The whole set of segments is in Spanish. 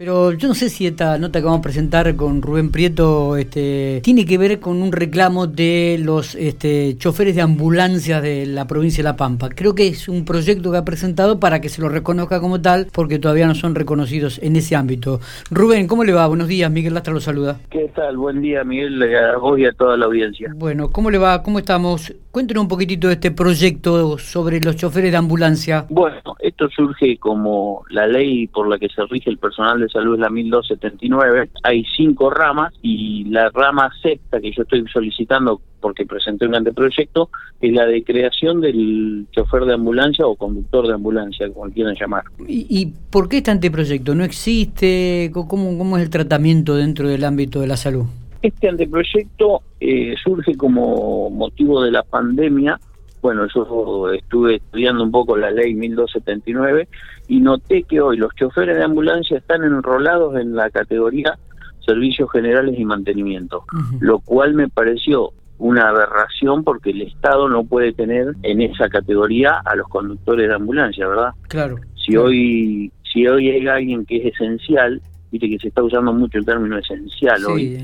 Pero yo no sé si esta nota que vamos a presentar con Rubén Prieto este, tiene que ver con un reclamo de los este, choferes de ambulancia de la provincia de La Pampa. Creo que es un proyecto que ha presentado para que se lo reconozca como tal, porque todavía no son reconocidos en ese ámbito. Rubén, ¿cómo le va? Buenos días, Miguel Lastra lo saluda. ¿Qué tal? Buen día, Miguel, a vos y a toda la audiencia. Bueno, ¿cómo le va? ¿Cómo estamos? Cuéntenos un poquitito de este proyecto sobre los choferes de ambulancia. Bueno, esto surge como la ley por la que se rige el personal de salud es la 1279, hay cinco ramas y la rama sexta que yo estoy solicitando porque presenté un anteproyecto es la de creación del chofer de ambulancia o conductor de ambulancia, como quieran llamar. ¿Y, por qué este anteproyecto? ¿No existe? ¿Cómo, ¿Cómo es el tratamiento dentro del ámbito de la salud? Este anteproyecto eh, surge como motivo de la pandemia bueno, yo estuve estudiando un poco la ley 1279 y noté que hoy los choferes de ambulancia están enrolados en la categoría servicios generales y mantenimiento, lo cual me pareció una aberración porque el Estado no puede tener en esa categoría a los conductores de ambulancia, ¿verdad? Claro. Si hoy si hoy hay alguien que es esencial, viste que se está usando mucho el término esencial hoy.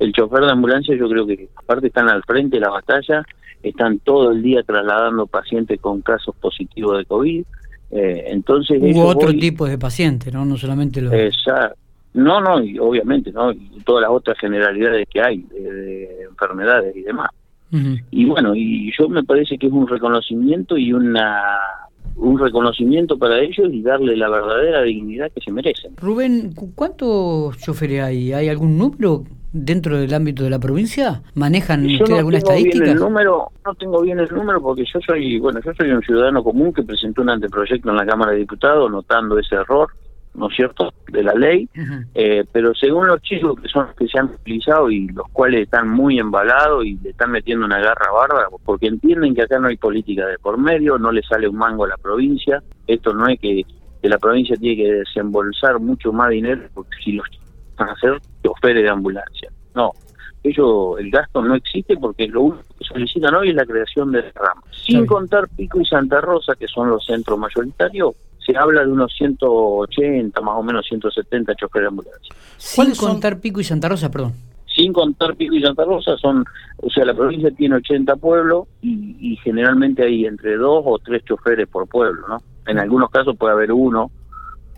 El chofer de ambulancia yo creo que aparte están al frente de la batalla están todo el día trasladando pacientes con casos positivos de COVID. Eh, entonces Hubo otro tipo de pacientes, ¿no? No solamente los... Exacto. No, no, y obviamente, ¿no? Y todas las otras generalidades que hay de, enfermedades y demás. Y bueno, y yo me parece que es un reconocimiento y una un reconocimiento para ellos y darle la verdadera dignidad que se merecen. Rubén, ¿cuántos choferes hay? ¿Hay algún número dentro del ámbito de la provincia? ¿Manejan usted alguna estadística? el número, no tengo bien el número porque yo soy, bueno, yo soy un ciudadano común que presentó un anteproyecto en la Cámara de Diputados notando ese error, ¿no es cierto?, de la ley, eh, pero según los chicos que son los que se han utilizado y los cuales están muy embalados y le están metiendo una garra bárbara, porque entienden que acá no hay política de por medio, no le sale un mango a la provincia, esto no es que, que la provincia tiene que desembolsar mucho más dinero, porque si los a ser choferes de ambulancia. No, ello, el gasto no existe porque lo único que solicitan hoy es la creación de ramas. Sin contar Pico y Santa Rosa, que son los centros mayoritarios, se habla de unos 180, más o menos 170 choferes de ambulancia. Sin contar Pico y Santa Rosa, perdón. Sin contar Pico y Santa Rosa, son, o sea, la provincia tiene 80 pueblos y, y generalmente hay entre dos o tres choferes por pueblo, ¿no? En algunos casos puede haber uno,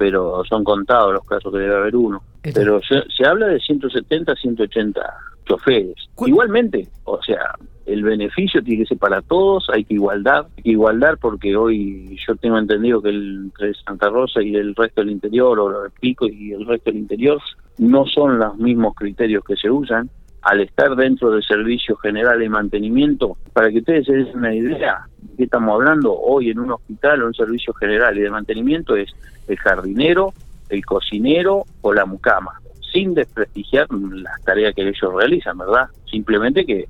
pero son contados los casos que debe haber uno. Pero se, habla de 170, 180 choferes. Igualmente, o sea, el beneficio tiene que ser para todos, hay que igualdad, hay que igualdad porque hoy yo tengo entendido que el, entre Santa Rosa y el resto del interior, o el Pico y el resto del interior, no son los mismos criterios que se usan. Al estar dentro del servicio general de mantenimiento, para que ustedes se den una idea, de estamos hablando hoy en un hospital o un servicio general y de mantenimiento es el jardinero, el cocinero o la mucama, sin desprestigiar las tareas que ellos realizan, ¿verdad? Simplemente que,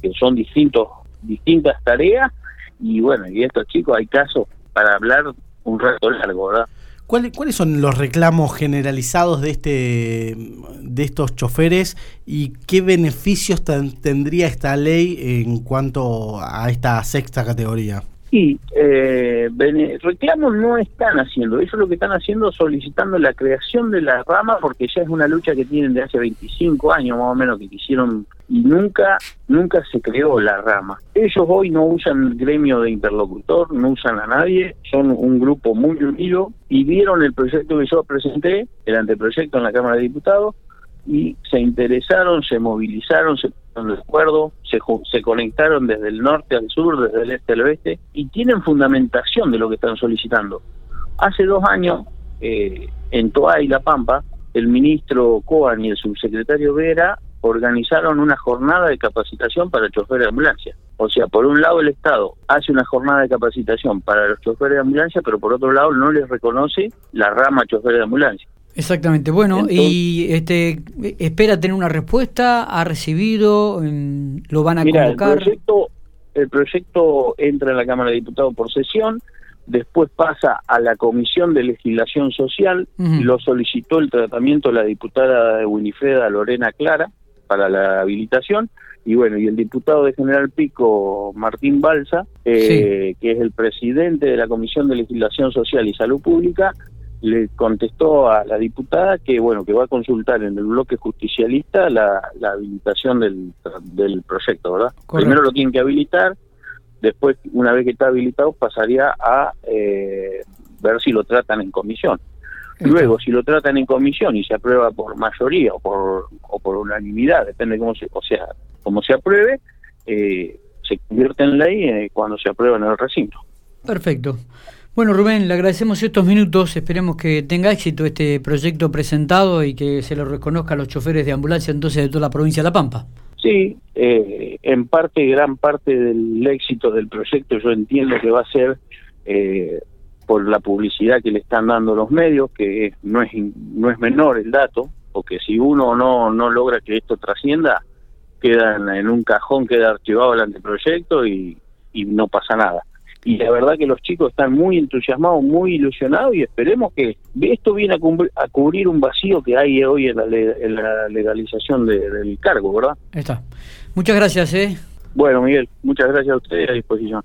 que son distintos, distintas tareas y bueno, y estos chicos hay casos para hablar un rato largo, ¿verdad? ¿Cuáles, ¿Cuáles son los reclamos generalizados de este de estos choferes y qué beneficios tendría esta ley en cuanto a esta sexta categoría? Sí, eh, reclamos no están haciendo, es lo que están haciendo solicitando la creación de la rama porque ya es una lucha que tienen de hace 25 años más o menos que quisieron y nunca nunca se creó la rama. Ellos hoy no usan el gremio de interlocutor, no usan a nadie, son un grupo muy unido y vieron el proyecto que yo presenté, el anteproyecto en la Cámara de Diputados y se interesaron, se movilizaron, se de acuerdo, se, se conectaron desde el norte al sur, desde el este al oeste, y tienen fundamentación de lo que están solicitando. Hace dos años, eh, en Toa y La Pampa, el ministro Coan y el subsecretario Vera organizaron una jornada de capacitación para choferes de ambulancia. O sea, por un lado el Estado hace una jornada de capacitación para los choferes de ambulancia, pero por otro lado no les reconoce la rama choferes de ambulancia. Exactamente. Bueno, y este espera tener una respuesta, ha recibido, mm, lo van a convocar. El proyecto, el proyecto entra en la Cámara de Diputados por sesión, después pasa a la Comisión de Legislación Social, lo solicitó el tratamiento la diputada de Winifreda Lorena Clara para la habilitación, y bueno, y el diputado de General Pico, Martín Balsa, eh, que es el presidente de la Comisión de Legislación Social y Salud Pública, le contestó a la diputada que bueno que va a consultar en el bloque justicialista la, habilitación del, del proyecto, ¿verdad? Primero lo tienen que habilitar, después una vez que está habilitado pasaría a eh, ver si lo tratan en comisión. Luego, si lo tratan en comisión y se aprueba por mayoría o por, o por unanimidad, depende cómo se, o sea, cómo se apruebe, eh, se convierte en ley eh, cuando se aprueba en el recinto. Perfecto. Bueno, Rubén, le agradecemos estos minutos. Esperemos que tenga éxito este proyecto presentado y que se lo reconozca a los choferes de ambulancia entonces de toda la provincia de La Pampa. Sí, eh, en parte, gran parte del éxito del proyecto yo entiendo que va a ser eh, por la publicidad que le están dando los medios, que no es no es menor el dato, porque si uno no no logra que esto trascienda, queda en, un cajón, queda archivado el anteproyecto y, y no pasa nada y la verdad que los chicos están muy entusiasmados, muy ilusionados y esperemos que esto viene a, cubrir, un vacío que hay hoy en la, legalización del cargo, ¿verdad? Está. Muchas gracias, ¿eh? Bueno, Miguel, muchas gracias a ustedes a disposición.